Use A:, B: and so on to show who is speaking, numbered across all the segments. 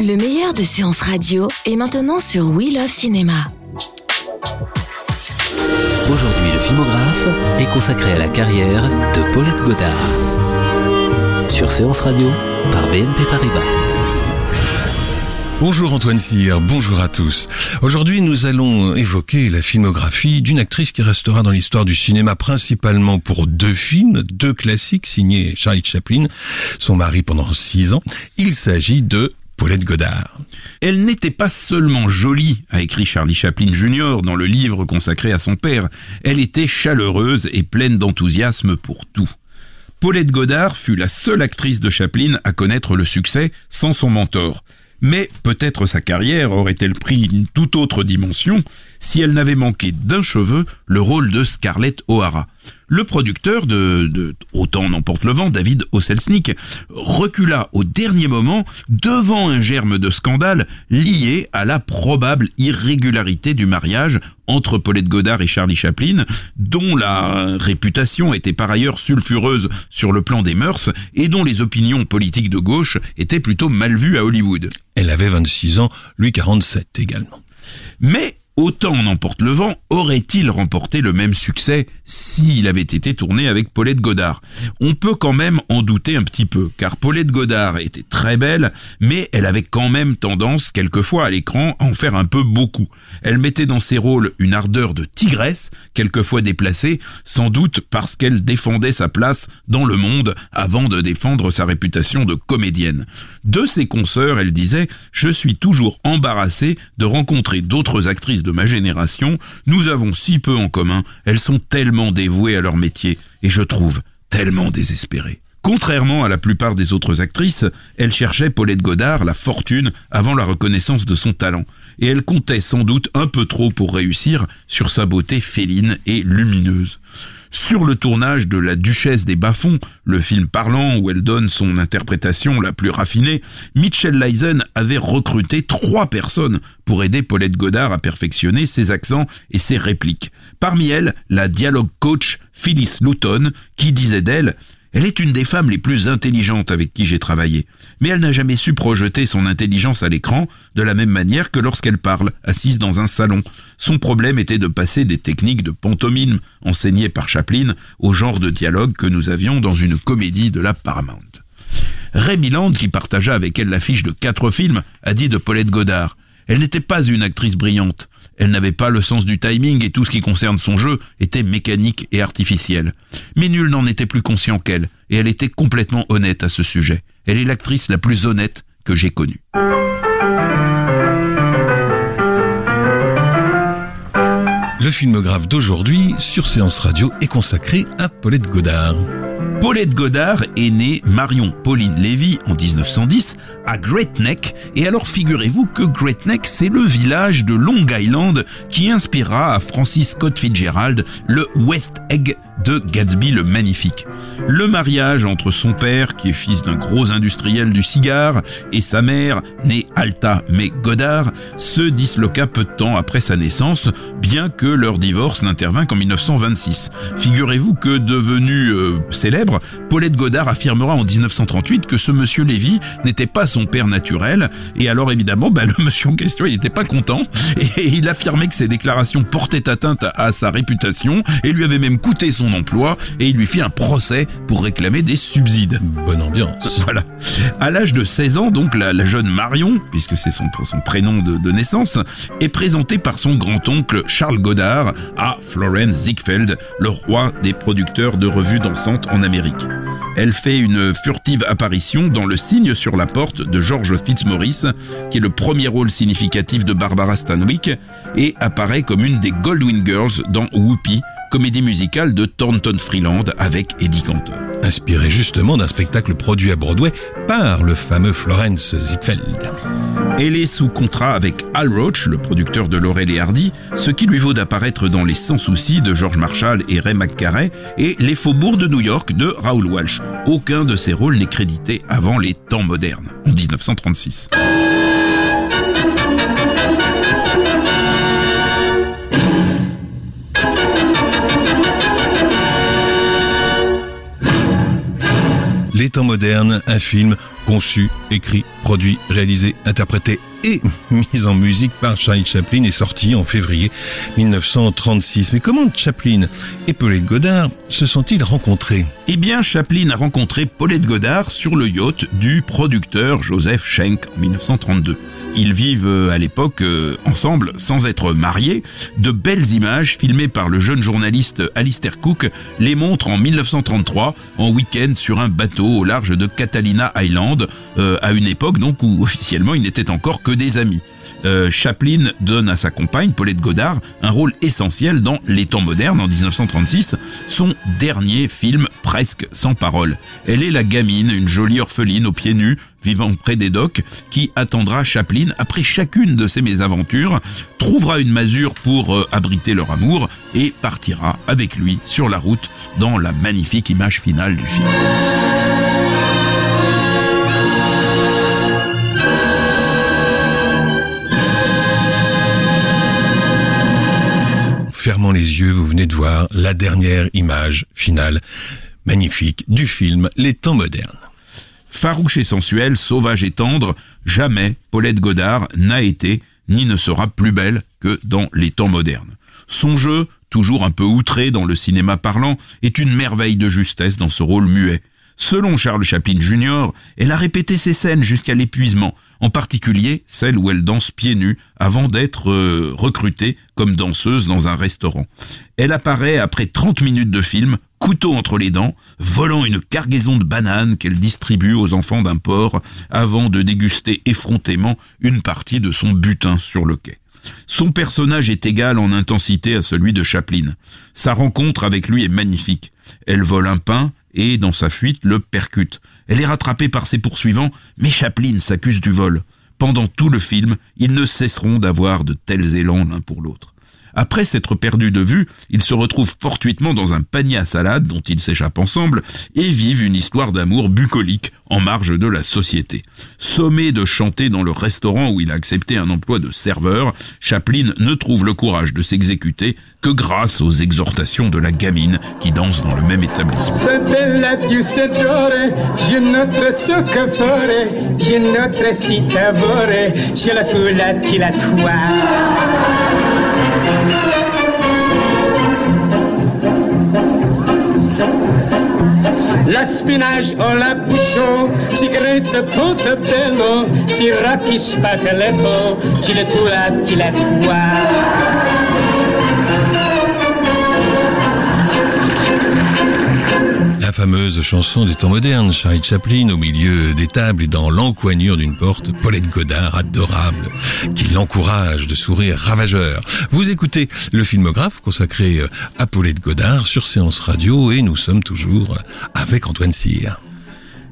A: Le meilleur de séances radio est maintenant sur We Love Cinéma.
B: Aujourd'hui, le filmographe est consacré à la carrière de Paulette Godard. Sur Séance Radio, par BNP Paribas.
C: Bonjour Antoine Cyr, bonjour à tous. Aujourd'hui, nous allons évoquer la filmographie d'une actrice qui restera dans l'histoire du cinéma principalement pour deux films, deux classiques signés Charlie Chaplin, son mari pendant six ans. Il s'agit de Paulette Godard.
D: Elle n'était pas seulement jolie, a écrit Charlie Chaplin Jr. dans le livre consacré à son père, elle était chaleureuse et pleine d'enthousiasme pour tout. Paulette Godard fut la seule actrice de Chaplin à connaître le succès sans son mentor. Mais peut-être sa carrière aurait-elle pris une toute autre dimension si elle n'avait manqué d'un cheveu le rôle de Scarlett O'Hara. Le producteur de, de Autant n'emporte le vent, David Osselsnik, recula au dernier moment devant un germe de scandale lié à la probable irrégularité du mariage entre Paulette Godard et Charlie Chaplin, dont la réputation était par ailleurs sulfureuse sur le plan des mœurs et dont les opinions politiques de gauche étaient plutôt mal vues à Hollywood.
C: Elle avait 26 ans, lui 47 également.
D: Mais Autant en emporte le vent aurait-il remporté le même succès s'il avait été tourné avec Paulette Godard? On peut quand même en douter un petit peu, car Paulette Godard était très belle, mais elle avait quand même tendance, quelquefois à l'écran, à en faire un peu beaucoup. Elle mettait dans ses rôles une ardeur de tigresse, quelquefois déplacée, sans doute parce qu'elle défendait sa place dans le monde avant de défendre sa réputation de comédienne. De ses consoeurs, elle disait « Je suis toujours embarrassée de rencontrer d'autres actrices de ma génération, nous avons si peu en commun, elles sont tellement dévouées à leur métier, et je trouve tellement désespérées. Contrairement à la plupart des autres actrices, elle cherchait Paulette Godard la fortune avant la reconnaissance de son talent, et elle comptait sans doute un peu trop pour réussir sur sa beauté féline et lumineuse. Sur le tournage de La Duchesse des Bas-Fonds, le film parlant où elle donne son interprétation la plus raffinée, Mitchell Leisen avait recruté trois personnes pour aider Paulette Godard à perfectionner ses accents et ses répliques. Parmi elles, la dialogue coach Phyllis Luton, qui disait d'elle elle est une des femmes les plus intelligentes avec qui j'ai travaillé, mais elle n'a jamais su projeter son intelligence à l'écran de la même manière que lorsqu'elle parle, assise dans un salon. Son problème était de passer des techniques de pantomime enseignées par Chaplin au genre de dialogue que nous avions dans une comédie de la Paramount. Ray Milland, qui partagea avec elle l'affiche de quatre films, a dit de Paulette Godard elle n'était pas une actrice brillante. Elle n'avait pas le sens du timing et tout ce qui concerne son jeu était mécanique et artificiel. Mais nul n'en était plus conscient qu'elle, et elle était complètement honnête à ce sujet. Elle est l'actrice la plus honnête que j'ai connue.
C: Le filmographe d'aujourd'hui sur Séance Radio est consacré à Paulette Godard.
D: Paulette Godard est née Marion Pauline Lévy en 1910 à Great Neck. Et alors figurez-vous que Great Neck, c'est le village de Long Island qui inspirera à Francis Scott Fitzgerald le West Egg de Gatsby le Magnifique. Le mariage entre son père, qui est fils d'un gros industriel du cigare, et sa mère, née Alta mais Godard, se disloqua peu de temps après sa naissance, bien que leur divorce n'intervint qu'en 1926. Figurez-vous que devenu euh, célèbre, Paulette Godard affirmera en 1938 que ce monsieur Lévy n'était pas son père naturel, et alors évidemment, bah, le monsieur en question, n'était pas content, et il affirmait que ses déclarations portaient atteinte à sa réputation, et lui avait même coûté son emploi et il lui fit un procès pour réclamer des subsides.
C: Bonne ambiance.
D: Voilà. À l'âge de 16 ans, donc, la, jeune Marion, puisque c'est son, son prénom de, naissance, est présentée par son grand-oncle Charles Godard à Florence Ziegfeld, le roi des producteurs de revues dansantes en Amérique. Elle fait une furtive apparition dans Le signe sur la porte de George Fitzmaurice, qui est le premier rôle significatif de Barbara Stanwyck, et apparaît comme une des Goldwyn Girls dans Whoopi, comédie musicale de Thornton Freeland avec Eddie Cantor.
C: Inspiré justement d'un spectacle produit à Broadway par le fameux Florence Ziegfeld.
D: Elle est sous contrat avec Al Roach, le producteur de Laurel et Hardy, ce qui lui vaut d'apparaître dans Les Sans Soucis de George Marshall et Ray McCarey et Les Faubourgs de New York de Raoul Walsh. Aucun de ces rôles n'est crédité avant les temps modernes, en 1936.
C: Les temps modernes, un film conçu, écrit, produit, réalisé, interprété et mis en musique par Charlie Chaplin est sorti en février 1936. Mais comment Chaplin et Paulette Godard se sont-ils rencontrés?
D: Eh bien, Chaplin a rencontré Paulette Godard sur le yacht du producteur Joseph Schenck en 1932. Ils vivent euh, à l'époque euh, ensemble sans être mariés. De belles images filmées par le jeune journaliste Alistair Cook les montrent en 1933 en week-end sur un bateau au large de Catalina Island euh, à une époque donc où officiellement ils n'étaient encore que des amis. Chaplin donne à sa compagne, Paulette Godard, un rôle essentiel dans Les temps modernes en 1936, son dernier film presque sans parole. Elle est la gamine, une jolie orpheline aux pieds nus, vivant près des docks, qui attendra Chaplin après chacune de ses mésaventures, trouvera une masure pour euh, abriter leur amour et partira avec lui sur la route dans la magnifique image finale du film.
C: Les yeux, vous venez de voir la dernière image finale magnifique du film Les temps modernes.
D: Farouche et sensuelle, sauvage et tendre, jamais Paulette Godard n'a été ni ne sera plus belle que dans les temps modernes. Son jeu, toujours un peu outré dans le cinéma parlant, est une merveille de justesse dans ce rôle muet. Selon Charles Chaplin Jr., elle a répété ses scènes jusqu'à l'épuisement, en particulier celle où elle danse pieds nus avant d'être euh, recrutée comme danseuse dans un restaurant. Elle apparaît après 30 minutes de film, couteau entre les dents, volant une cargaison de bananes qu'elle distribue aux enfants d'un port avant de déguster effrontément une partie de son butin sur le quai. Son personnage est égal en intensité à celui de Chaplin. Sa rencontre avec lui est magnifique. Elle vole un pain et, dans sa fuite, le percute. Elle est rattrapée par ses poursuivants, mais Chaplin s'accuse du vol. Pendant tout le film, ils ne cesseront d'avoir de tels élans l'un pour l'autre. Après s'être perdus de vue, ils se retrouvent fortuitement dans un panier à salade dont ils s'échappent ensemble et vivent une histoire d'amour bucolique en marge de la société. Sommé de chanter dans le restaurant où il a accepté un emploi de serveur, Chaplin ne trouve le courage de s'exécuter que grâce aux exhortations de la gamine qui danse dans le même établissement.
E: Spinach o la bouchon, cigarette bello, si racchi spaghetto, le tua, la
C: fameuse chanson des temps modernes, Charlie Chaplin au milieu des tables et dans l'encoignure d'une porte, Paulette Godard, adorable, qui l'encourage de sourire ravageur. Vous écoutez le filmographe consacré à Paulette Godard sur Séance Radio et nous sommes toujours avec Antoine Cyr.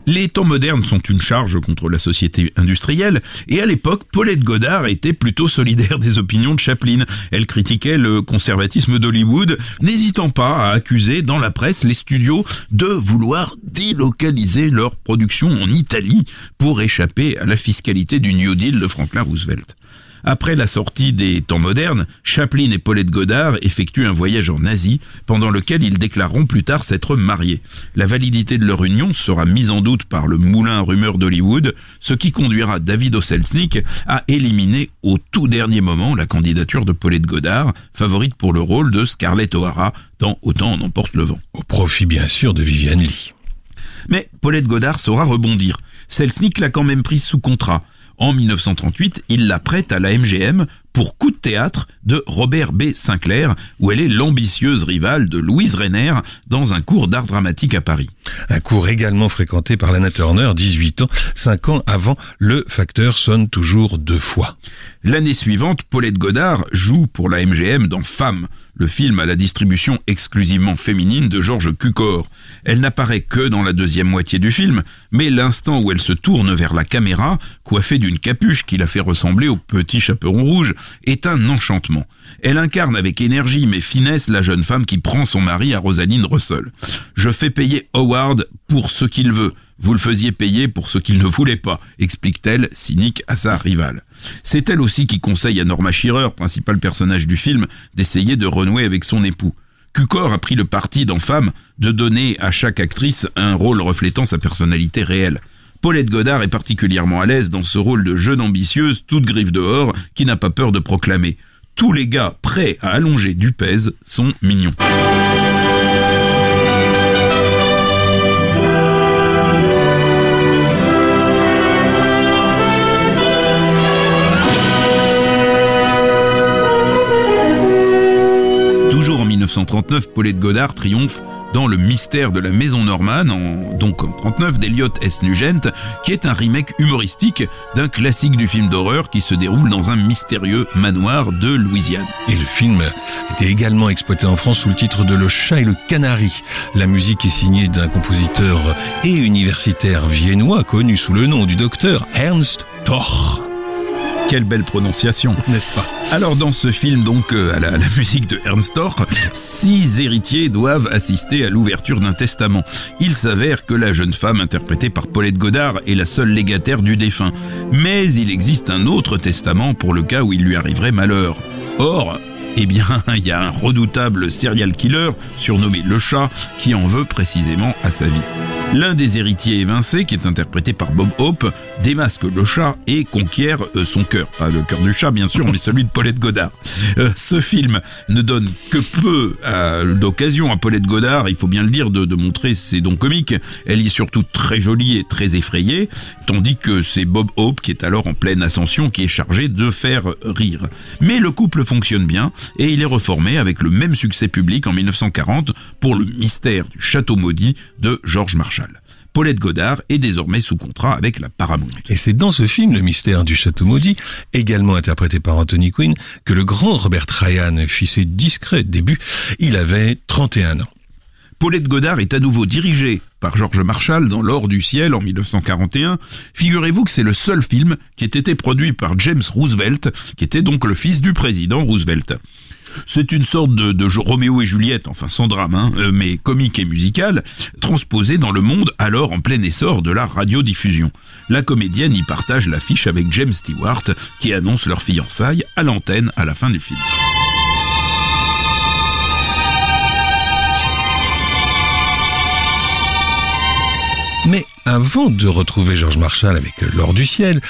D: Les temps modernes sont une charge contre la société industrielle, et à l'époque, Paulette Godard était plutôt solidaire des opinions de Chaplin. Elle critiquait le conservatisme d'Hollywood, n'hésitant pas à accuser dans la presse les studios de vouloir délocaliser leur production en Italie pour échapper à la fiscalité du New Deal de Franklin Roosevelt. Après la sortie des temps modernes, Chaplin et Paulette Godard effectuent un voyage en Asie, pendant lequel ils déclareront plus tard s'être mariés. La validité de leur union sera mise en doute par le moulin à rumeurs d'Hollywood, ce qui conduira David Oselznick à éliminer au tout dernier moment la candidature de Paulette Godard, favorite pour le rôle de Scarlett O'Hara dans Autant en emporte le vent.
C: Au profit bien sûr de Viviane Lee.
D: Mais Paulette Godard saura rebondir. Selznick l'a quand même prise sous contrat. En 1938, il la prête à la MGM pour Coup de théâtre de Robert B. Sinclair, où elle est l'ambitieuse rivale de Louise Renner dans un cours d'art dramatique à Paris.
C: Un cours également fréquenté par Lana Turner, 18 ans, 5 ans avant Le facteur sonne toujours deux fois.
D: L'année suivante, Paulette Godard joue pour la MGM dans Femme, le film à la distribution exclusivement féminine de Georges Cukor. Elle n'apparaît que dans la deuxième moitié du film, mais l'instant où elle se tourne vers la caméra, coiffée d'une capuche qui la fait ressembler au petit chaperon rouge, est un enchantement. Elle incarne avec énergie mais finesse la jeune femme qui prend son mari à Rosaline Russell. Je fais payer Howard pour ce qu'il veut. Vous le faisiez payer pour ce qu'il ne voulait pas, explique-t-elle, cynique à sa rivale. C'est elle aussi qui conseille à Norma Shearer, principal personnage du film, d'essayer de renouer avec son époux. Cucor a pris le parti dans Femme de donner à chaque actrice un rôle reflétant sa personnalité réelle. Paulette Godard est particulièrement à l'aise dans ce rôle de jeune ambitieuse, toute griffe dehors, qui n'a pas peur de proclamer. Tous les gars prêts à allonger du pèse sont mignons. Toujours en 1939, Paulette Godard triomphe dans Le mystère de la maison Norman, en, donc en 39, d'Eliot S. Nugent, qui est un remake humoristique d'un classique du film d'horreur qui se déroule dans un mystérieux manoir de Louisiane.
C: Et le film était également exploité en France sous le titre de Le chat et le canari. La musique est signée d'un compositeur et universitaire viennois connu sous le nom du docteur Ernst Toch.
D: Quelle belle prononciation,
C: n'est-ce pas?
D: Alors dans ce film, donc euh, à, la, musique de Ernst Toch, six héritiers doivent assister à l'ouverture d'un testament. Il s'avère que la jeune femme interprétée par Paulette Godard est la seule légataire du défunt. Mais il existe un autre testament pour le cas où il lui arriverait malheur. Or, eh bien, il y a un redoutable serial killer, surnommé le chat, qui en veut précisément à sa vie. L'un des héritiers évincés, qui est interprété par Bob Hope, démasque le chat et conquiert euh, son cœur. Pas le cœur du chat, bien sûr, mais celui de Paulette Godard. Euh, ce film ne donne que peu d'occasion à Paulette Godard, il faut bien le dire, de, de montrer ses dons comiques. Elle est surtout très jolie et très effrayée, tandis que c'est Bob Hope, qui est alors en pleine ascension, qui est chargé de faire rire. Mais le couple fonctionne bien, et il est reformé avec le même succès public en 1940 pour le mystère du château maudit de George Marshall. Paulette Godard est désormais sous contrat avec la Paramount.
C: Et c'est dans ce film, Le mystère du château maudit, également interprété par Anthony Quinn, que le grand Robert Ryan fit ses discrets débuts. Il avait 31 ans.
D: Paulette Godard est à nouveau dirigée par George Marshall dans L'Or du ciel en 1941. Figurez-vous que c'est le seul film qui ait été produit par James Roosevelt, qui était donc le fils du président Roosevelt. C'est une sorte de, de, Roméo et Juliette, enfin sans drame, hein, euh, mais comique et musical, transposé dans le monde alors en plein essor de la radiodiffusion. La comédienne y partage l'affiche avec James Stewart, qui annonce leur fiançailles à l'antenne à la fin du film.
C: Avant de retrouver George Marshall avec L'Or du ciel,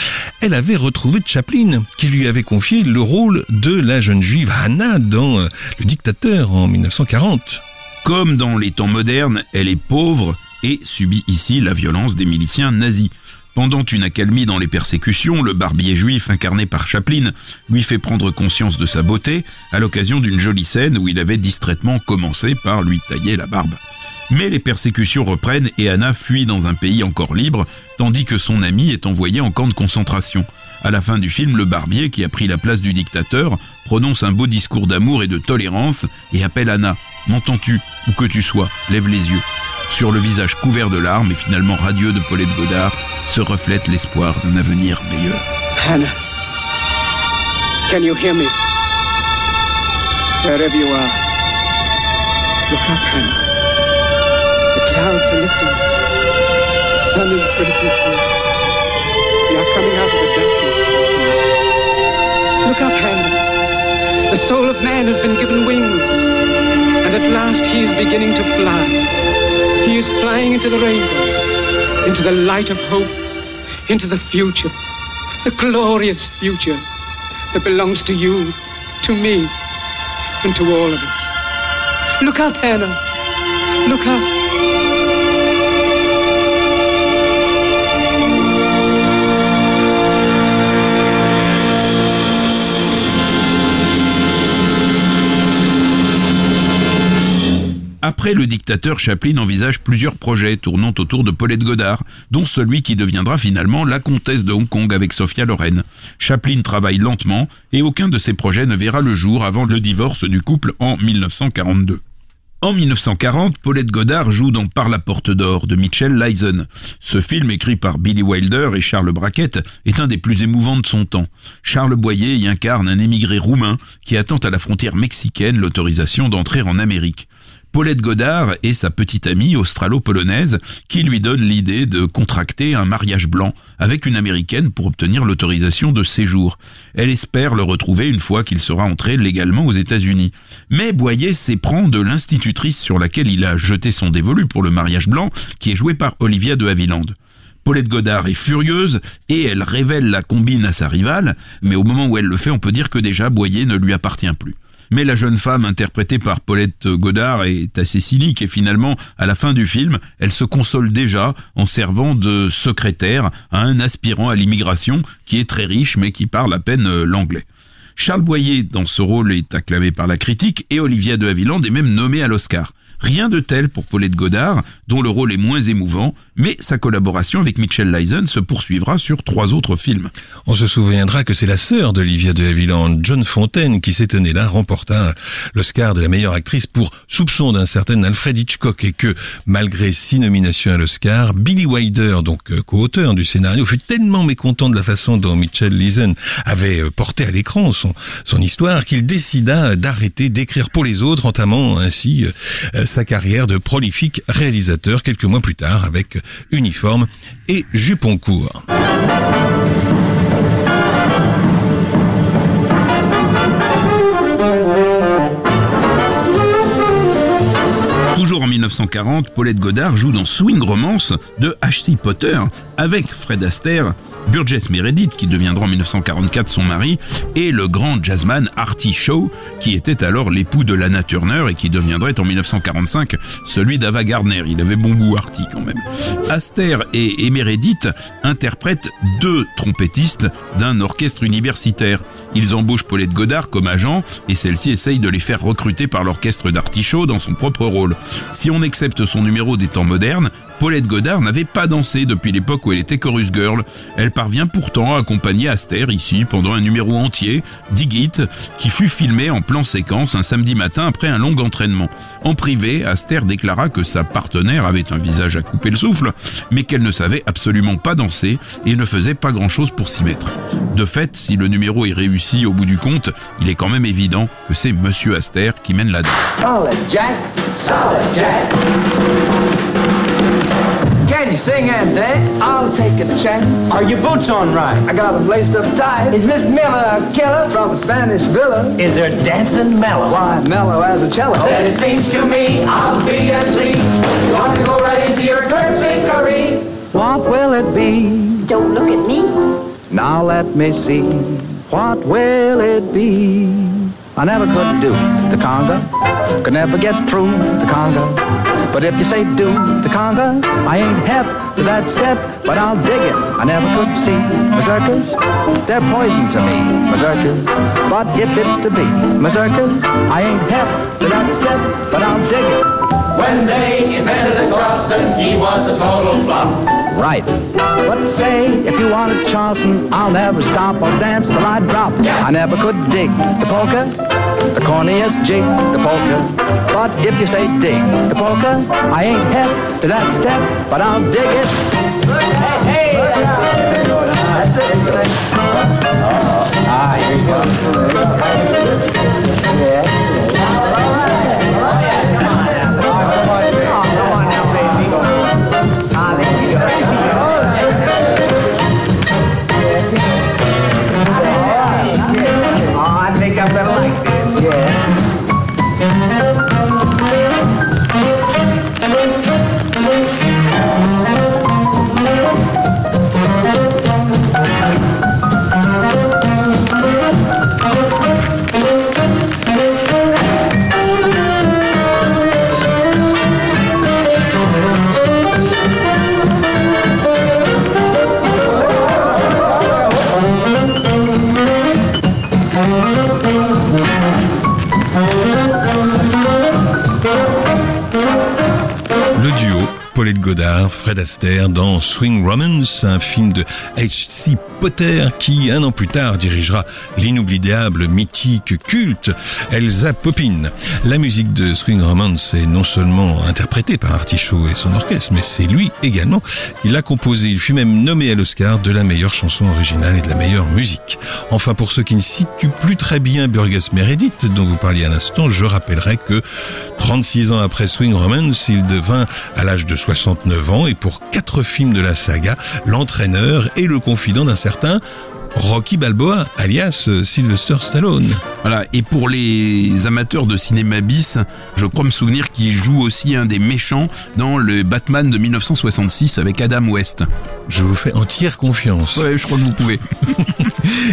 C: elle avait retrouvé Chaplin, qui lui avait confié le rôle de la jeune juive Hannah dans Le Dictateur en 1940.
D: Comme dans les temps modernes, elle est pauvre et subit ici la violence des miliciens nazis. Pendant une accalmie dans les persécutions, le barbier juif incarné par Chaplin lui fait prendre conscience de sa beauté à l'occasion d'une jolie scène où il avait distraitement commencé par lui tailler la barbe. Mais les persécutions reprennent et Anna fuit dans un pays encore libre, tandis que son ami est envoyé en camp de concentration. À la fin du film, le barbier, qui a pris la place du dictateur, prononce un beau discours d'amour et de tolérance et appelle Anna. M'entends-tu Où que tu sois, lève les yeux. Sur le visage couvert de larmes et finalement radieux de Paulette Godard se reflète l'espoir d'un avenir meilleur.
E: Hannah, can you hear me? Wherever you are, look up, Hannah. The clouds are lifting. The sun is breaking through. We are coming out of the darkness. Look up, Hannah. The soul of man has been given wings, and at last he is beginning to fly. He is flying into the rainbow, into the light of hope, into the future, the glorious future that belongs to you, to me, and to all of us. Look up, Hannah. Look up.
D: Après, le dictateur Chaplin envisage plusieurs projets tournant autour de Paulette Godard, dont celui qui deviendra finalement la comtesse de Hong Kong avec Sophia Loren. Chaplin travaille lentement et aucun de ses projets ne verra le jour avant le divorce du couple en 1942. En 1940, Paulette Godard joue dans Par la porte d'or de Mitchell Leisen. Ce film, écrit par Billy Wilder et Charles Brackett, est un des plus émouvants de son temps. Charles Boyer y incarne un émigré roumain qui attend à la frontière mexicaine l'autorisation d'entrer en Amérique. Paulette Godard et sa petite amie australo-polonaise qui lui donne l'idée de contracter un mariage blanc avec une américaine pour obtenir l'autorisation de séjour. Elle espère le retrouver une fois qu'il sera entré légalement aux États-Unis. Mais Boyer s'éprend de l'institutrice sur laquelle il a jeté son dévolu pour le mariage blanc, qui est jouée par Olivia de Havilland. Paulette Godard est furieuse et elle révèle la combine à sa rivale, mais au moment où elle le fait, on peut dire que déjà Boyer ne lui appartient plus. Mais la jeune femme interprétée par Paulette Godard est assez cynique et finalement, à la fin du film, elle se console déjà en servant de secrétaire à un aspirant à l'immigration qui est très riche mais qui parle à peine euh, l'anglais. Charles Boyer, dans ce rôle, est acclamé par la critique et Olivia de Havilland est même nommée à l'Oscar. Rien de tel pour Paulette Godard, dont le rôle est moins émouvant, mais sa collaboration avec Mitchell Leisen se poursuivra sur trois autres films.
C: On se souviendra que c'est la sœur d'Olivia de Havilland, John Fontaine, qui cette année-là remporta l'Oscar de la meilleure actrice pour Soupçon d'un certain Alfred Hitchcock et que, malgré six nominations à l'Oscar, Billy Wilder, donc euh, co-auteur du scénario, fut tellement mécontent de la façon dont Mitchell Leisen avait euh, porté à l'écran son, son histoire qu'il décida d'arrêter d'écrire pour les autres, entamant ainsi euh, sa carrière de prolifique réalisateur quelques mois plus tard avec Uniforme et Jupon court.
D: En 1940, Paulette Godard joue dans Swing Romance de H.T. Potter avec Fred Astaire, Burgess Meredith qui deviendra en 1944 son mari et le grand jazzman Artie Shaw qui était alors l'époux de Lana Turner et qui deviendrait en 1945 celui d'Ava Gardner. Il avait bon goût Artie quand même. Astaire et, et Meredith interprètent deux trompettistes d'un orchestre universitaire. Ils embauchent Paulette Godard comme agent et celle-ci essaye de les faire recruter par l'orchestre d'Artie Shaw dans son propre rôle. Si on accepte son numéro des temps modernes, Paulette Godard n'avait pas dansé depuis l'époque où elle était chorus girl. Elle parvient pourtant à accompagner Aster ici pendant un numéro entier, Dig It, qui fut filmé en plan séquence un samedi matin après un long entraînement. En privé, Aster déclara que sa partenaire avait un visage à couper le souffle, mais qu'elle ne savait absolument pas danser et ne faisait pas grand chose pour s'y mettre. De fait, si le numéro est réussi au bout du compte, il est quand même évident que c'est Monsieur Aster qui mène la danse.
F: Jack, Jack. Can you sing and dance? I'll take a chance.
G: Are your boots on right?
F: I got got 'em laced up tight. Is Miss Miller a killer from a Spanish villa?
G: Is there dancing mellow?
F: Why, mellow as a cello.
G: Then it seems to me I'll be asleep. You want to go right into your terpsichore?
F: What will it be?
H: Don't look at me.
F: Now let me see. What will it be? I never could do the conga. Could never get through the conga. But if you say do the conga, I ain't hep to that step, but I'll dig it. I never could see mazurkas. They're poison to me, mazurkas. But if it's to be mazurkas, I ain't hep to that step, but I'll dig it.
G: When they invented the Charleston, he was a total flop.
F: Right. But say, if you wanted Charleston, I'll never stop. I'll dance till I drop. I never could dig the polka, the corniest jig, the polka. But if you say dig the polka, I ain't hep to that step, but I'll dig it. Hey, hey, That's it. Ah, here you go. Yeah.
C: Godard, Fred Astaire dans Swing Romance, un film de H.C. Potter qui, un an plus tard, dirigera l'inoubliable, mythique, culte Elsa Poppin. La musique de Swing Romance est non seulement interprétée par Artichaut et son orchestre, mais c'est lui également qui l'a composée. Il fut même nommé à l'Oscar de la meilleure chanson originale et de la meilleure musique. Enfin, pour ceux qui ne situent plus très bien Burgess Meredith, dont vous parliez à l'instant, je rappellerai que 36 ans après Swing Romance, il devint à l'âge de 69 ans et pour quatre films de la saga, l'entraîneur et le confident d'un certain Rocky Balboa, alias euh, Sylvester Stallone.
D: Voilà, et pour les amateurs de cinéma bis, je crois me souvenir qu'il joue aussi un des méchants dans le Batman de 1966 avec Adam West.
C: Je vous fais entière confiance.
D: Ouais, je crois que vous pouvez.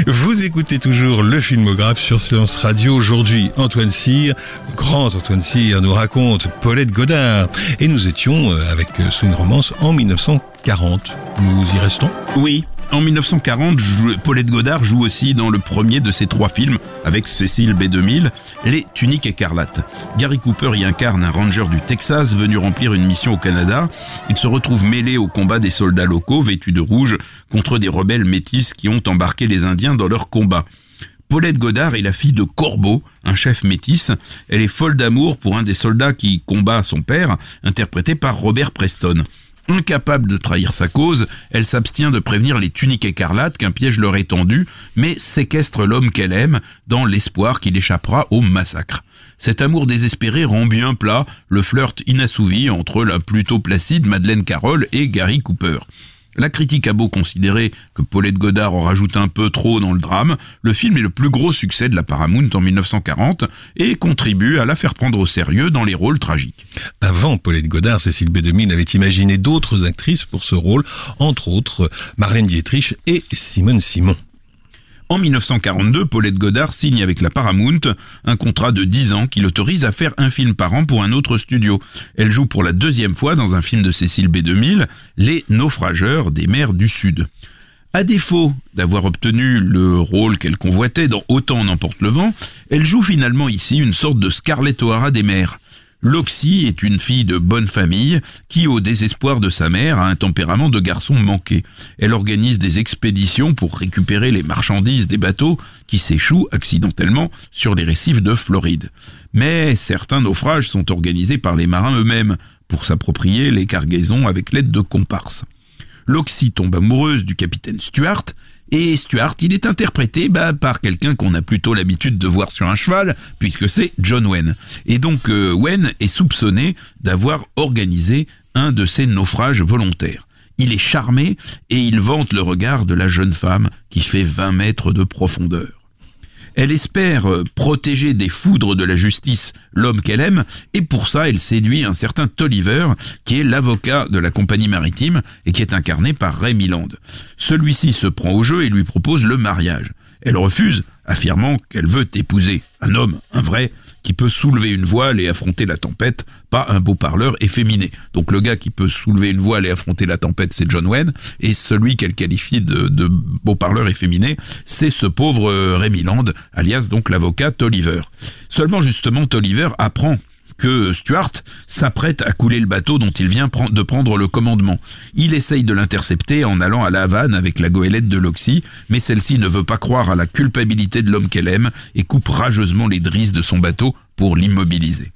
C: Vous écoutez toujours le filmographe sur Séance Radio. Aujourd'hui, Antoine Cyr, le grand Antoine Cyr, nous raconte Paulette Godard. Et nous étions euh, avec euh, Swing Romance en 1940. Nous y restons?
D: Oui. En 1940, jou- Paulette Godard joue aussi dans le premier de ses trois films, avec Cécile B2000, Les Tuniques écarlates. Gary Cooper y incarne un ranger du Texas venu remplir une mission au Canada. Il se retrouve mêlé au combat des soldats locaux vêtus de rouge contre des rebelles métis qui ont embarqué les Indiens dans leur combat. Paulette Godard est la fille de Corbeau, un chef métis. Elle est folle d'amour pour un des soldats qui combat son père, interprété par Robert Preston. Incapable de trahir sa cause, elle s'abstient de prévenir les tuniques écarlates qu'un piège leur est tendu, mais séquestre l'homme qu'elle aime dans l'espoir qu'il échappera au massacre. Cet amour désespéré rend bien plat le flirt inassouvi entre la plutôt placide Madeleine Carroll et Gary Cooper. La critique a beau considérer que Paulette Godard en rajoute un peu trop dans le drame, le film est le plus gros succès de la Paramount en 1940 et contribue à la faire prendre au sérieux dans les rôles tragiques.
C: Avant Paulette Godard, Cécile B2000 avait imaginé d'autres actrices pour ce rôle, entre autres Marlène Dietrich et Simone Simon.
D: En 1942, Paulette Godard signe avec la Paramount un contrat de 10 ans qui l'autorise à faire un film par an pour un autre studio. Elle joue pour la deuxième fois dans un film de Cécile B2000, Les Naufrageurs des mers du Sud. À défaut d'avoir obtenu le rôle qu'elle convoitait dans Autant en emporte le vent, elle joue finalement ici une sorte de Scarlett O'Hara des mers. Loxy est une fille de bonne famille qui, au désespoir de sa mère, a un tempérament de garçon manqué. Elle organise des expéditions pour récupérer les marchandises des bateaux qui s'échouent accidentellement sur les récifs de Floride. Mais certains naufrages sont organisés par les marins eux-mêmes pour s'approprier les cargaisons avec l'aide de comparses. Loxy tombe amoureuse du capitaine Stuart, et Stuart, il est interprété bah, par quelqu'un qu'on a plutôt l'habitude de voir sur un cheval, puisque c'est John Wayne. Et donc euh, Wayne est soupçonné d'avoir organisé un de ces naufrages volontaires. Il est charmé et il vante le regard de la jeune femme qui fait 20 mètres de profondeur. Elle espère euh, protéger des foudres de la justice l'homme qu'elle aime, et pour ça elle séduit un certain Tolliver, qui est l'avocat de la compagnie maritime et qui est incarné par Ray Milland. Celui-ci se prend au jeu et lui propose le mariage. Elle refuse, affirmant qu'elle veut épouser un homme, un vrai, qui peut soulever une voile et affronter la tempête, pas un beau parleur efféminé. Donc le gars qui peut soulever une voile et affronter la tempête, c'est John Wayne, et celui qu'elle qualifie de, beau parleur efféminé, c'est ce pauvre euh, Rémi Land, alias donc l'avocat Tolliver. Seulement justement, Tolliver apprend que Stuart s'apprête à couler le bateau dont il vient de prendre le commandement. Il essaye de l'intercepter en allant à la Havane avec la goélette de Loxy, mais celle-ci ne veut pas croire à la culpabilité de l'homme qu'elle aime et coupe rageusement les drisses de son bateau pour l'immobiliser.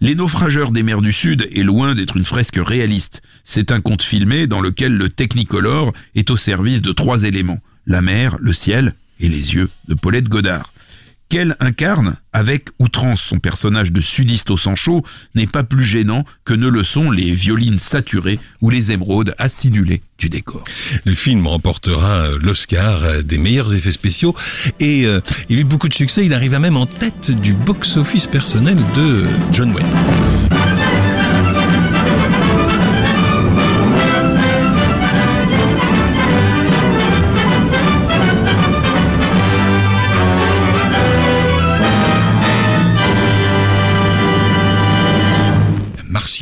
D: Les naufrageurs des mers du Sud est loin d'être une fresque réaliste. C'est un conte filmé dans lequel le Technicolor est au service de trois éléments. La mer, le ciel et les yeux de Paulette Godard. Qu'elle incarne avec outrance son personnage de sudiste au sang chaud n'est pas plus gênant que ne le sont les violines saturées ou les émeraudes acidulées du décor.
C: Le film remportera l'Oscar des meilleurs effets spéciaux et euh, il a eu beaucoup de succès. Il arriva même en tête du box-office personnel de John Wayne.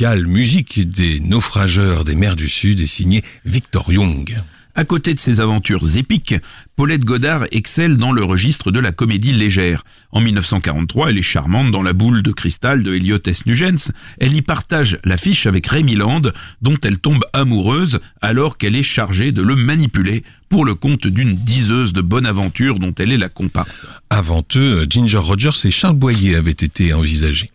C: Musique des naufrageurs des mers du Sud est signée Victor Young.
D: À côté de ses aventures épiques, Paulette Godard excelle dans le registre de la comédie légère. En 1943, elle est charmante dans La boule de cristal de Elliot S. Nugents. Elle y partage l'affiche avec Rémi Land, dont elle tombe amoureuse alors qu'elle est chargée de le manipuler pour le compte d'une diseuse de bonne aventure dont elle est la comparse.
C: Avant eux, Ginger Rogers et Charles Boyer avaient été envisagés.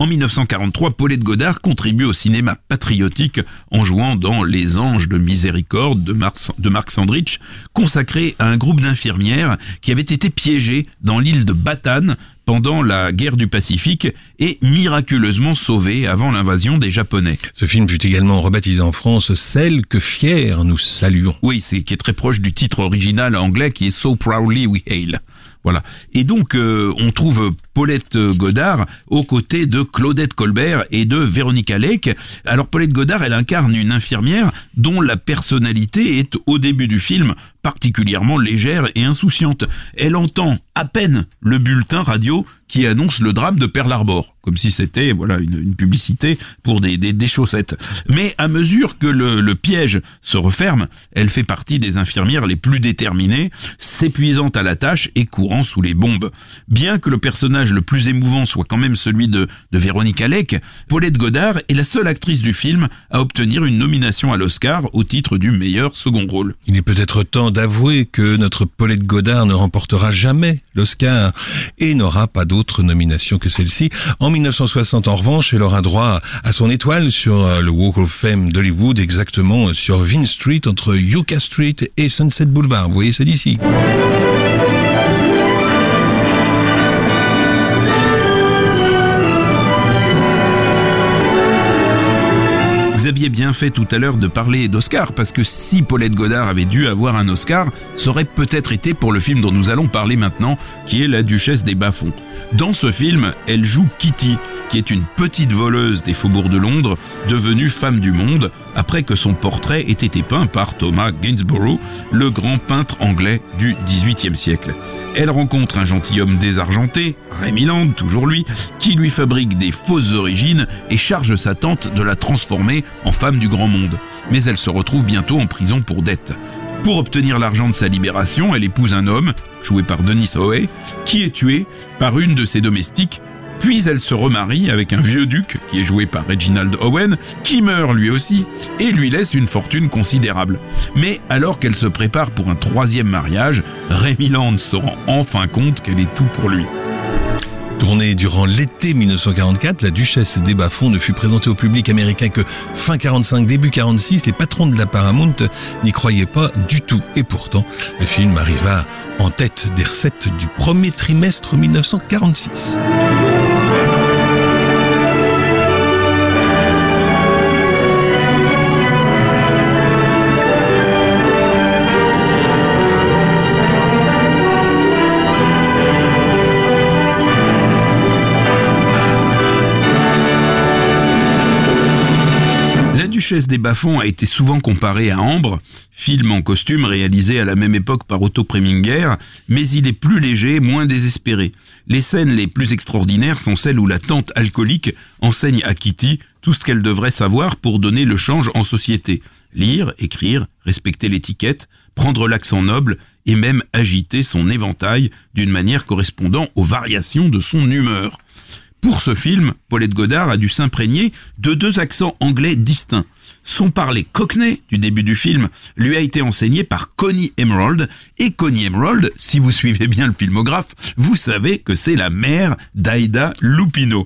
D: En 1943, Paulette Godard contribue au cinéma patriotique en jouant dans Les Anges de Miséricorde de Mark, de Mark Sandrich, consacré à un groupe d'infirmières qui avait été piégées dans l'île de Batane pendant la guerre du Pacifique et miraculeusement sauvées avant l'invasion des Japonais.
C: Ce film fut également rebaptisé en France Celle que fiers nous saluons.
D: Oui, c'est qui est très proche du titre original anglais qui est So Proudly We Hail. Voilà. Et donc, euh, on trouve Paulette Godard aux côtés de Claudette Colbert et de Véronique Alec. Alors, Paulette Godard, elle incarne une infirmière dont la personnalité est, au début du film, particulièrement légère et insouciante. Elle entend à peine le bulletin radio qui annonce le drame de Pearl Harbor, comme si c'était voilà une, publicité pour des, des, des, chaussettes. Mais à mesure que le, le, piège se referme, elle fait partie des infirmières les plus déterminées, s'épuisant à la tâche et courant sous les bombes. Bien que le personnage le plus émouvant soit quand même celui de, de Véronique Alec, Paulette Godard est la seule actrice du film à obtenir une nomination à l'Oscar au titre du meilleur second rôle.
C: Il est peut-être temps d'avouer que notre Paulette Godard ne remportera jamais l'Oscar et n'aura pas d'autre nomination que celle-ci. En 1960, en revanche, elle aura droit à son étoile sur le Walk of Fame d'Hollywood, exactement sur Vine Street, entre Yucca Street et Sunset Boulevard. Vous voyez ça d'ici.
D: Aviez bien fait tout à l'heure de parler d'Oscar, parce que si Paulette Godard avait dû avoir un Oscar, ça aurait peut-être été pour le film dont nous allons parler maintenant, qui est La Duchesse des Bas-Fonds. Dans ce film, elle joue Kitty, qui est une petite voleuse des faubourgs de Londres, devenue femme du monde, après que son portrait ait été peint par Thomas Gainsborough, le grand peintre anglais du XVIIIe siècle. Elle rencontre un gentilhomme désargenté, Rémi Land, toujours lui, qui lui fabrique des fausses origines et charge sa tante de la transformer en femme du grand monde. Mais elle se retrouve bientôt en prison pour dette. Pour obtenir l'argent de sa libération, elle épouse un homme, joué par Denis Hoey, qui est tué par une de ses domestiques, puis elle se remarie avec un vieux duc, qui est joué par Reginald Owen, qui meurt lui aussi, et lui laisse une fortune considérable. Mais alors qu'elle se prépare pour un troisième mariage, Rémi Land se rend enfin compte qu'elle est tout pour lui.
C: Tournée durant l'été 1944, La Duchesse des Bas-Fonds ne fut présentée au public américain que fin 45, début 46. Les patrons de la Paramount n'y croyaient pas du tout. Et pourtant, le film arriva en tête des recettes du premier trimestre 1946.
D: Duchesse des Bas-Fonds a été souvent comparée à Ambre, film en costume réalisé à la même époque par Otto Preminger, mais il est plus léger, moins désespéré. Les scènes les plus extraordinaires sont celles où la tante alcoolique enseigne à Kitty tout ce qu'elle devrait savoir pour donner le change en société. Lire, écrire, respecter l'étiquette, prendre l'accent noble et même agiter son éventail d'une manière correspondant aux variations de son humeur. Pour ce film, Paulette Godard a dû s'imprégner de deux accents anglais distincts. Son parler cockney du début du film lui a été enseigné par Connie Emerald. Et Connie Emerald, si vous suivez bien le filmographe, vous savez que c'est la mère d'Aida Lupino.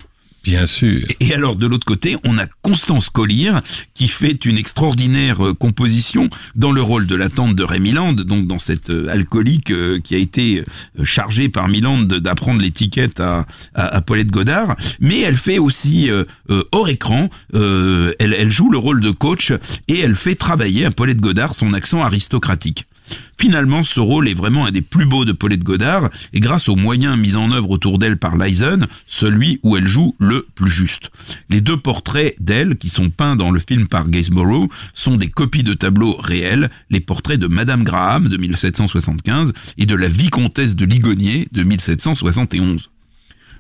C: Bien sûr.
D: Et alors de l'autre côté, on a Constance Collier qui fait une extraordinaire composition dans le rôle de la tante de Rémi Land, donc dans cette alcoolique qui a été chargée par Milan d'apprendre l'étiquette à, à, à, Paulette Godard. Mais elle fait aussi euh, hors écran, euh, elle, elle joue le rôle de coach et elle fait travailler à Paulette Godard son accent aristocratique. Finalement, ce rôle est vraiment un des plus beaux de Paulette Godard, et grâce aux moyens mis en œuvre autour d'elle par Lyson, celui où elle joue le plus juste. Les deux portraits d'elle, qui sont peints dans le film par Gainsborough, sont des copies de tableaux réels, les portraits de Madame Graham de 1775 et de la Vicomtesse de Ligonier de 1771.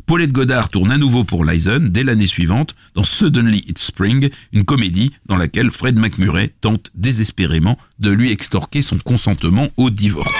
D: Paulette Godard tourne à nouveau pour Lyson dès l'année suivante dans Suddenly It's Spring, une comédie dans laquelle Fred McMurray tente désespérément de lui extorquer son consentement au divorce.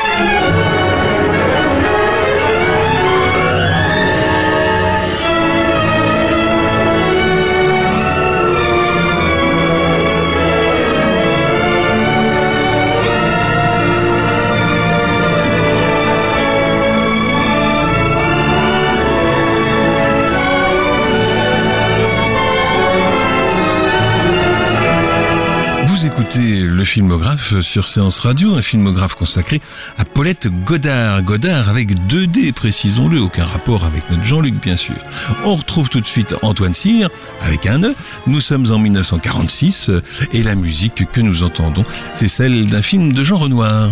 C: Le filmographe sur Séance Radio, un filmographe consacré à Paulette Godard. Godard avec 2D, précisons-le, aucun rapport avec notre Jean-Luc bien sûr. On retrouve tout de suite Antoine Cyr avec un E. Nous sommes en 1946 et la musique que nous entendons, c'est celle d'un film de Jean Renoir.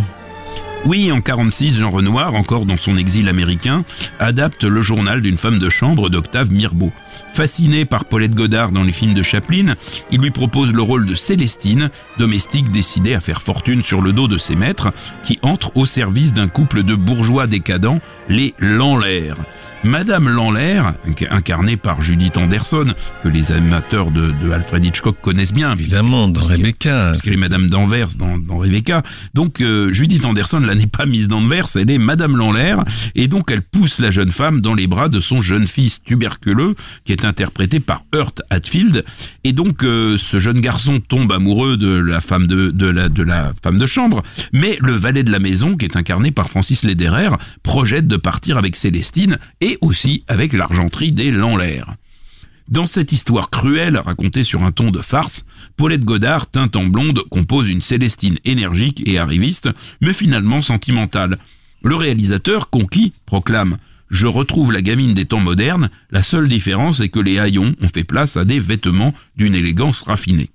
D: Oui, en 46, Jean Renoir, encore dans son exil américain, adapte le journal d'une femme de chambre d'Octave Mirbeau. Fasciné par Paulette Godard dans les films de Chaplin, il lui propose le rôle de Célestine, domestique décidée à faire fortune sur le dos de ses maîtres, qui entre au service d'un couple de bourgeois décadents, les Lanlaire. Madame Lanlaire, incarnée par Judith Anderson, que les amateurs de, de Alfred Hitchcock connaissent bien,
C: Évidemment, dans Rebecca.
D: parce qu'elle est Madame d'Anvers dans, dans Rebecca. Donc euh, Judith Anderson, là, n'est pas mise d'Anvers, elle est Madame Lanlaire, et donc elle pousse la jeune femme dans les bras de son jeune fils tuberculeux, qui est interprété par Hurt Hatfield. Et donc euh, ce jeune garçon tombe amoureux de la femme de, de la, de la femme de chambre, mais le valet de la maison, qui est incarné par Francis Lederer, projette de partir avec Célestine et aussi avec l'argenterie des Lanlaire. Dans cette histoire cruelle racontée sur un ton de farce, Paulette Godard, teinte en blonde, compose une Célestine énergique et arriviste, mais finalement sentimentale. Le réalisateur, conquis, proclame Je retrouve la gamine des temps modernes, la seule différence est que les haillons ont fait place à des vêtements d'une élégance raffinée.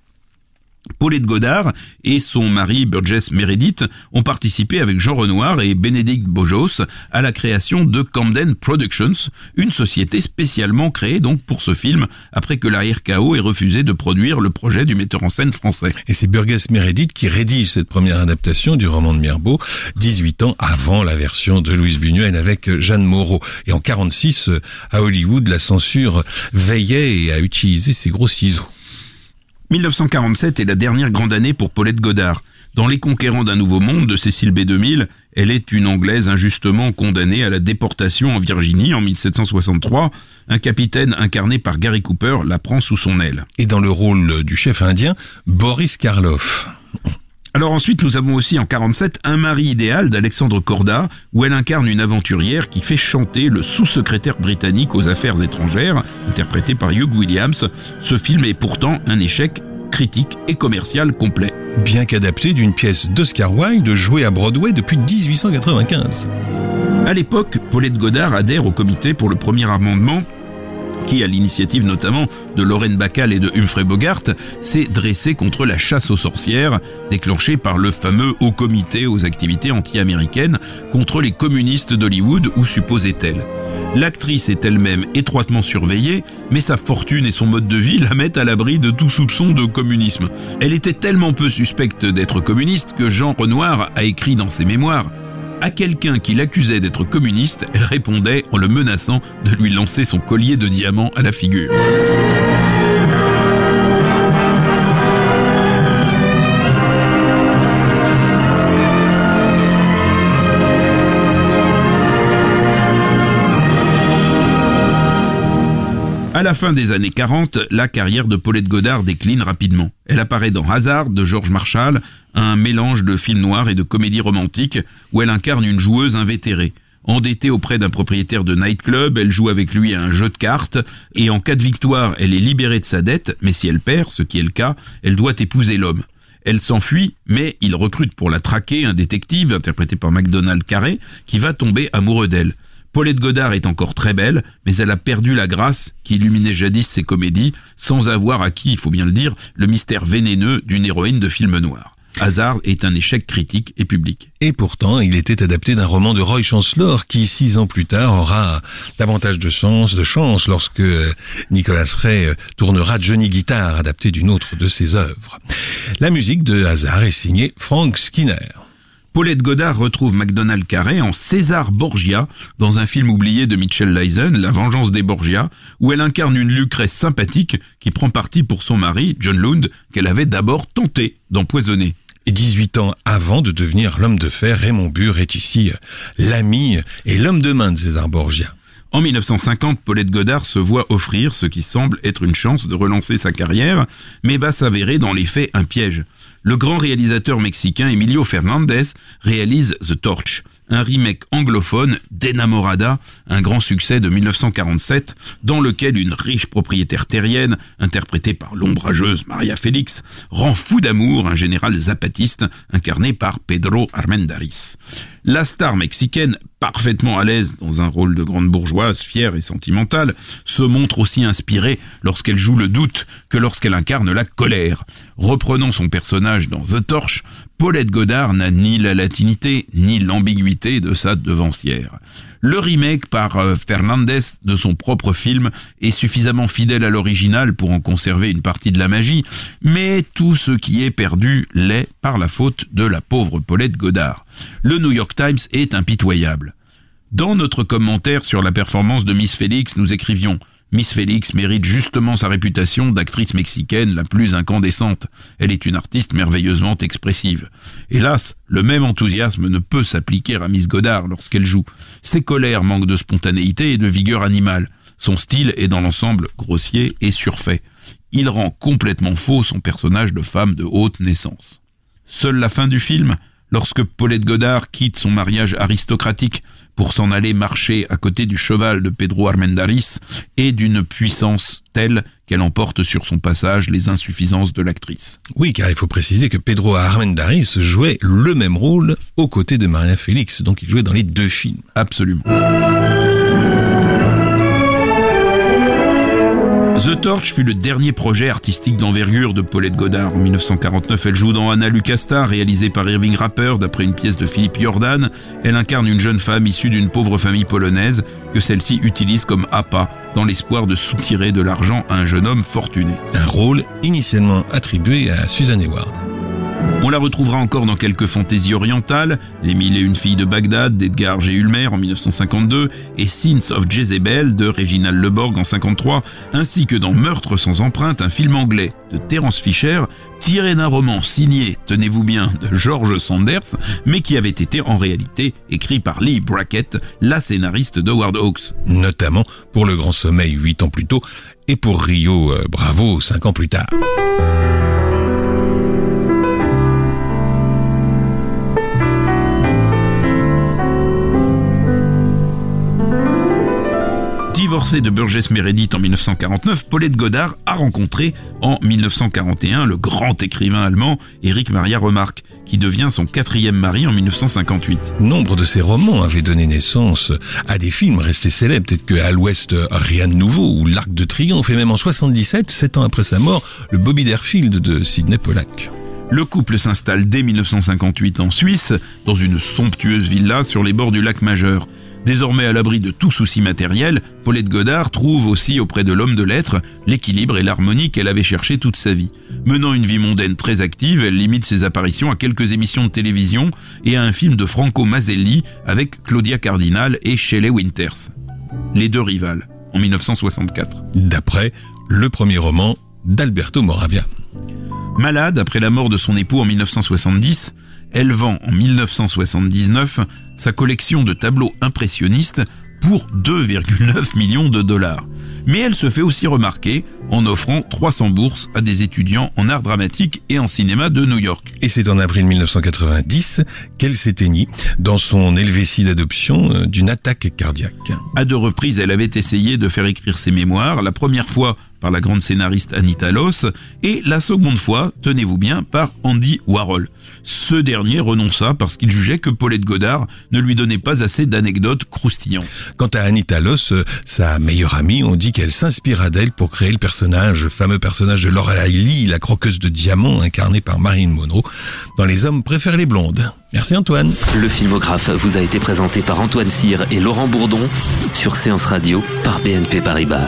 D: Paulette Godard et son mari Burgess Meredith ont participé avec Jean Renoir et Bénédicte Bojos à la création de Camden Productions, une société spécialement créée donc pour ce film après que la RKO ait refusé de produire le projet du metteur en scène français.
C: Et c'est Burgess Meredith qui rédige cette première adaptation du roman de Mirbeau, 18 ans avant la version de Louise Buñuel avec Jeanne Moreau. Et en 46, euh, à Hollywood, la censure veillait et a utilisé ses gros ciseaux.
D: 1947 est la dernière grande année pour Paulette Godard. Dans Les Conquérants d'un Nouveau Monde de Cécile B2000, elle est une Anglaise injustement condamnée à la déportation en Virginie en 1763. Un capitaine incarné par Gary Cooper la prend sous son aile.
C: Et dans le rôle du chef indien, Boris Karloff.
D: Alors ensuite, nous avons aussi en 47 Un mari idéal d'Alexandre Corda, où elle incarne une aventurière qui fait chanter le sous-secrétaire britannique aux affaires étrangères, interprété par Hugh Williams. Ce film est pourtant un échec critique et commercial complet.
C: Bien qu'adapté d'une pièce d'Oscar Wilde jouée à Broadway depuis 1895.
D: À l'époque, Paulette Godard adhère au comité pour le premier amendement qui, à l'initiative notamment de Lorraine Bacall et de Humphrey Bogart, s'est dressé contre la chasse aux sorcières, déclenchée par le fameux Haut Comité aux activités anti-américaines contre les communistes d'Hollywood, ou supposait-elle. L'actrice est elle-même étroitement surveillée, mais sa fortune et son mode de vie la mettent à l'abri de tout soupçon de communisme. Elle était tellement peu suspecte d'être communiste que Jean Renoir a écrit dans ses mémoires à quelqu'un qui l'accusait d'être communiste, elle répondait en le menaçant de lui lancer son collier de diamants à la figure. À la fin des années 40, la carrière de Paulette Godard décline rapidement. Elle apparaît dans Hazard de George Marshall, un mélange de film noir et de comédie romantique où elle incarne une joueuse invétérée. Endettée auprès d'un propriétaire de nightclub, elle joue avec lui à un jeu de cartes et en cas de victoire, elle est libérée de sa dette, mais si elle perd, ce qui est le cas, elle doit épouser l'homme. Elle s'enfuit, mais il recrute pour la traquer un détective, interprété par MacDonald Carré, qui va tomber amoureux d'elle. Paulette Godard est encore très belle, mais elle a perdu la grâce qui illuminait jadis ses comédies, sans avoir acquis, il faut bien le dire, le mystère vénéneux d'une héroïne de film noir. Hazard est un échec critique et public.
C: Et pourtant, il était adapté d'un roman de Roy Chancellor qui, six ans plus tard, aura davantage de chance, de chance lorsque euh, Nicolas Ray euh, tournera Johnny Guitar, adapté d'une autre de ses œuvres. La musique de Hazard est signée Frank Skinner.
D: Paulette Godard retrouve MacDonald Carré en César Borgia dans un film oublié de Mitchell Leisen, La vengeance des Borgia, où elle incarne une Lucrèce sympathique qui prend parti pour son mari, John Lund, qu'elle avait d'abord tenté d'empoisonner.
C: Et 18 ans avant de devenir l'homme de fer, Raymond Burr est ici l'ami et l'homme de main de César Borgia.
D: En 1950, Paulette Godard se voit offrir ce qui semble être une chance de relancer sa carrière, mais va s'avérer dans les faits un piège. Le grand réalisateur mexicain Emilio Fernandez réalise The Torch, un remake anglophone d'Enamorada, un grand succès de 1947, dans lequel une riche propriétaire terrienne, interprétée par l'ombrageuse Maria Félix, rend fou d'amour un général zapatiste incarné par Pedro Armendáriz. La star mexicaine, parfaitement à l'aise dans un rôle de grande bourgeoise, fière et sentimentale, se montre aussi inspirée lorsqu'elle joue le doute que lorsqu'elle incarne la colère. Reprenant son personnage dans The Torch, Paulette Godard n'a ni la latinité ni l'ambiguïté de sa devancière. Le remake par euh, Fernandez de son propre film est suffisamment fidèle à l'original pour en conserver une partie de la magie, mais tout ce qui est perdu l'est par la faute de la pauvre Paulette Godard. Le New York Times est impitoyable. Dans notre commentaire sur la performance de Miss Félix, nous écrivions Miss Félix mérite justement sa réputation d'actrice mexicaine la plus incandescente. Elle est une artiste merveilleusement expressive. Hélas, le même enthousiasme ne peut s'appliquer à Miss Godard lorsqu'elle joue. Ses colères manquent de spontanéité et de vigueur animale. Son style est dans l'ensemble grossier et surfait. Il rend complètement faux son personnage de femme de haute naissance. Seule la fin du film, lorsque Paulette Godard quitte son mariage aristocratique pour s'en aller marcher à côté du cheval de Pedro Armendáriz est d'une puissance telle qu'elle emporte sur son passage les insuffisances de l'actrice.
C: Oui, car il faut préciser que Pedro Armendáriz jouait le même rôle aux côtés de Maria Félix, donc il jouait dans les deux films.
D: Absolument. The Torch fut le dernier projet artistique d'envergure de Paulette Godard. En 1949, elle joue dans Anna Lucasta, réalisée par Irving Rapper d'après une pièce de Philippe Jordan. Elle incarne une jeune femme issue d'une pauvre famille polonaise que celle-ci utilise comme appât dans l'espoir de soutirer de l'argent à un jeune homme fortuné.
C: Un rôle initialement attribué à Susan Hayward.
D: On la retrouvera encore dans quelques fantaisies orientales, Les Mille et une filles de Bagdad d'Edgar G. Ulmer en 1952 et Sins of Jezebel de Reginald Leborg en 53, ainsi que dans Meurtre sans empreinte, un film anglais de Terence Fisher tiré d'un roman signé, tenez-vous bien, de George Sanders, mais qui avait été en réalité écrit par Lee Brackett, la scénariste d'Howard Hawks.
C: Notamment pour Le Grand Sommeil huit ans plus tôt et pour Rio euh, Bravo cinq ans plus tard.
D: Divorcée de Burgess Meredith en 1949, Paulette Godard a rencontré en 1941 le grand écrivain allemand Erich Maria Remarque, qui devient son quatrième mari en 1958.
C: Nombre de ses romans avaient donné naissance à des films restés célèbres, peut-être que À l'Ouest, Rien de nouveau ou L'Arc de Triomphe, et même en 77, sept ans après sa mort, le Bobby Derfield de Sidney Pollack.
D: Le couple s'installe dès 1958 en Suisse, dans une somptueuse villa sur les bords du lac Majeur. Désormais à l'abri de tout souci matériel, Paulette Godard trouve aussi auprès de l'homme de lettres l'équilibre et l'harmonie qu'elle avait cherché toute sa vie. Menant une vie mondaine très active, elle limite ses apparitions à quelques émissions de télévision et à un film de Franco Maselli avec Claudia Cardinal et Shelley Winters. Les deux rivales, en 1964.
C: D'après le premier roman d'Alberto Moravia.
D: Malade après la mort de son époux en 1970, elle vend en 1979 sa collection de tableaux impressionnistes pour 2,9 millions de dollars. Mais elle se fait aussi remarquer en offrant 300 bourses à des étudiants en art dramatique et en cinéma de New York.
C: Et c'est en avril 1990 qu'elle s'éteignit dans son Helvétie d'adoption euh, d'une attaque cardiaque.
D: À deux reprises, elle avait essayé de faire écrire ses mémoires, la première fois par la grande scénariste Anita Loss et la seconde fois, tenez-vous bien, par Andy Warhol. Ce dernier renonça parce qu'il jugeait que Paulette Godard ne lui donnait pas assez d'anecdotes croustillantes.
C: Quant à Anita Loss, euh, sa meilleure amie, on dit qu'elle s'inspira d'elle pour créer le personnage, le fameux personnage de Laura Lee, la croqueuse de diamants incarnée par Marilyn Monroe, dans Les hommes préfèrent les blondes. Merci Antoine.
B: Le filmographe vous a été présenté par Antoine Cyr et Laurent Bourdon sur Séance Radio par BNP Paribas.